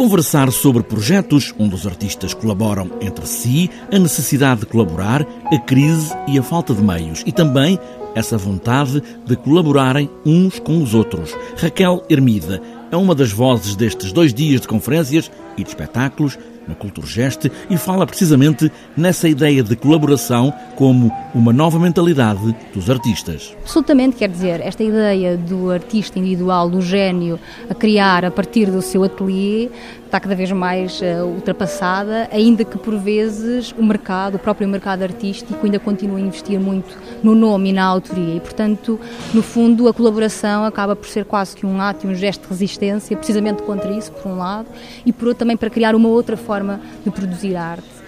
conversar sobre projetos onde os artistas colaboram entre si, a necessidade de colaborar, a crise e a falta de meios e também essa vontade de colaborarem uns com os outros. Raquel Hermida é uma das vozes destes dois dias de conferências e de espetáculos na Culturgest e fala precisamente nessa ideia de colaboração como uma nova mentalidade dos artistas. Absolutamente, quer dizer, esta ideia do artista individual, do gênio, a criar a partir do seu ateliê, está cada vez mais uh, ultrapassada, ainda que por vezes o mercado, o próprio mercado artístico, ainda continua a investir muito no nome e na autoria. E, portanto, no fundo, a colaboração acaba por ser quase que um ato e um gesto de resistência, precisamente contra isso, por um lado, e por outro também para criar uma outra forma de produzir arte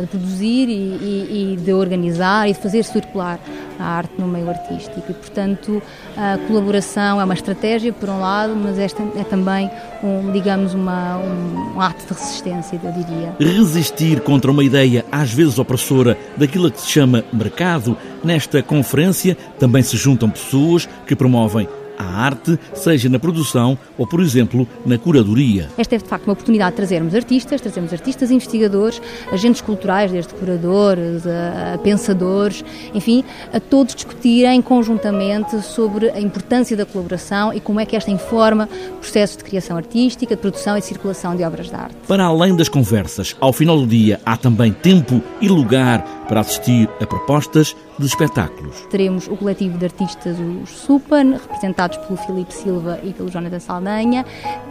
de produzir e, e, e, de organizar e de fazer circular a arte no meio artístico. E, portanto, a colaboração é uma estratégia, por um lado, mas esta é também, um, digamos, uma, um, um ato de resistência, eu diria. Resistir contra uma ideia, às vezes opressora, daquilo que se chama mercado. Nesta conferência também se juntam pessoas que promovem à arte, seja na produção ou, por exemplo, na curadoria. Esta é de facto uma oportunidade de trazermos artistas, trazermos artistas investigadores, agentes culturais, desde curadores a, a pensadores, enfim, a todos discutirem conjuntamente sobre a importância da colaboração e como é que esta informa processos de criação artística, de produção e circulação de obras de arte. Para além das conversas, ao final do dia há também tempo e lugar para assistir a propostas de espetáculos. Teremos o coletivo de artistas, os Supan, representados pelo Filipe Silva e pelo Jonathan Saldanha,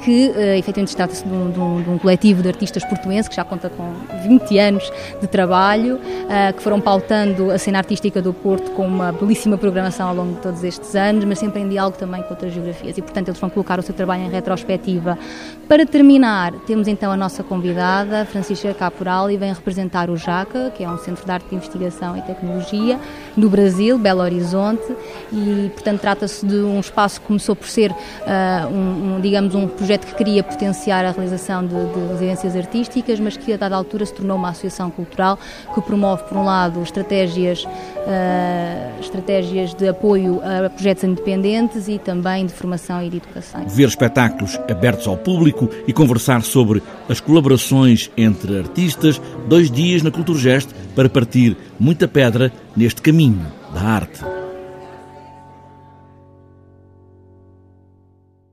que uh, efetivamente trata-se de, um, de, um, de, um, coletivo de artistas portuenses que já conta com 20 anos de trabalho, uh, que foram pautando a cena artística do Porto com uma belíssima programação ao longo de todos estes anos, mas sempre em diálogo também com outras geografias. E, portanto, eles vão colocar o seu trabalho em retrospectiva. Para terminar, temos então a nossa convidada, Francisca Caporal, e vem representar o JACA, que é um centro de arte de investigação e tecnologia, no Brasil, Belo Horizonte, e portanto trata-se de um espaço que começou por ser, uh, um, um, digamos, um projeto que queria potenciar a realização de, de, residências artísticas, mas que a dada altura se tornou uma associação cultural que promove, por um lado, estratégias, uh, estratégias de apoio a projetos independentes e também de formação e de educação. Ver espetáculos abertos ao público e conversar sobre as colaborações entre artistas, dois dias na Culturgest para partir muita pedra neste caminho da arte.